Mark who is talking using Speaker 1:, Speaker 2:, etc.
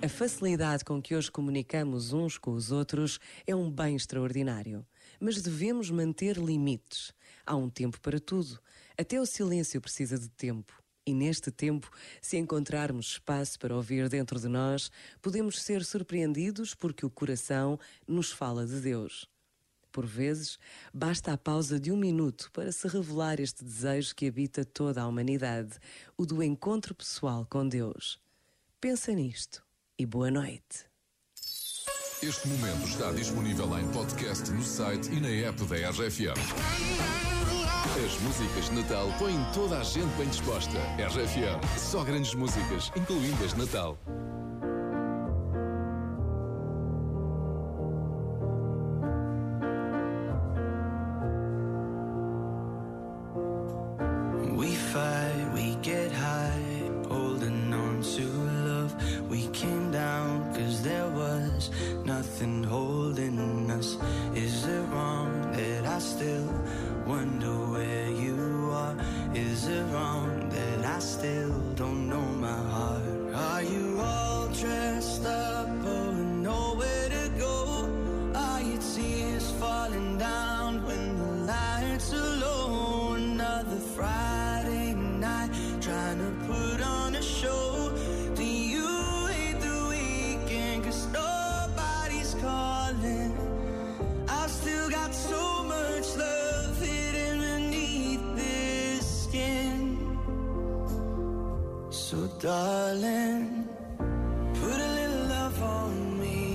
Speaker 1: A facilidade com que hoje comunicamos uns com os outros é um bem extraordinário. Mas devemos manter limites. Há um tempo para tudo. Até o silêncio precisa de tempo. E neste tempo, se encontrarmos espaço para ouvir dentro de nós, podemos ser surpreendidos porque o coração nos fala de Deus. Por vezes, basta a pausa de um minuto para se revelar este desejo que habita toda a humanidade, o do encontro pessoal com Deus. Pensa nisto e boa noite.
Speaker 2: Este momento está disponível em podcast no site e na app da RFM. As músicas de Natal põem toda a gente bem disposta. RFM, só grandes músicas, incluindo as de Natal.
Speaker 3: Nothing holding us. Is it wrong that I still wonder where you are? Is it wrong that I still don't know So, darling, put a little love on me.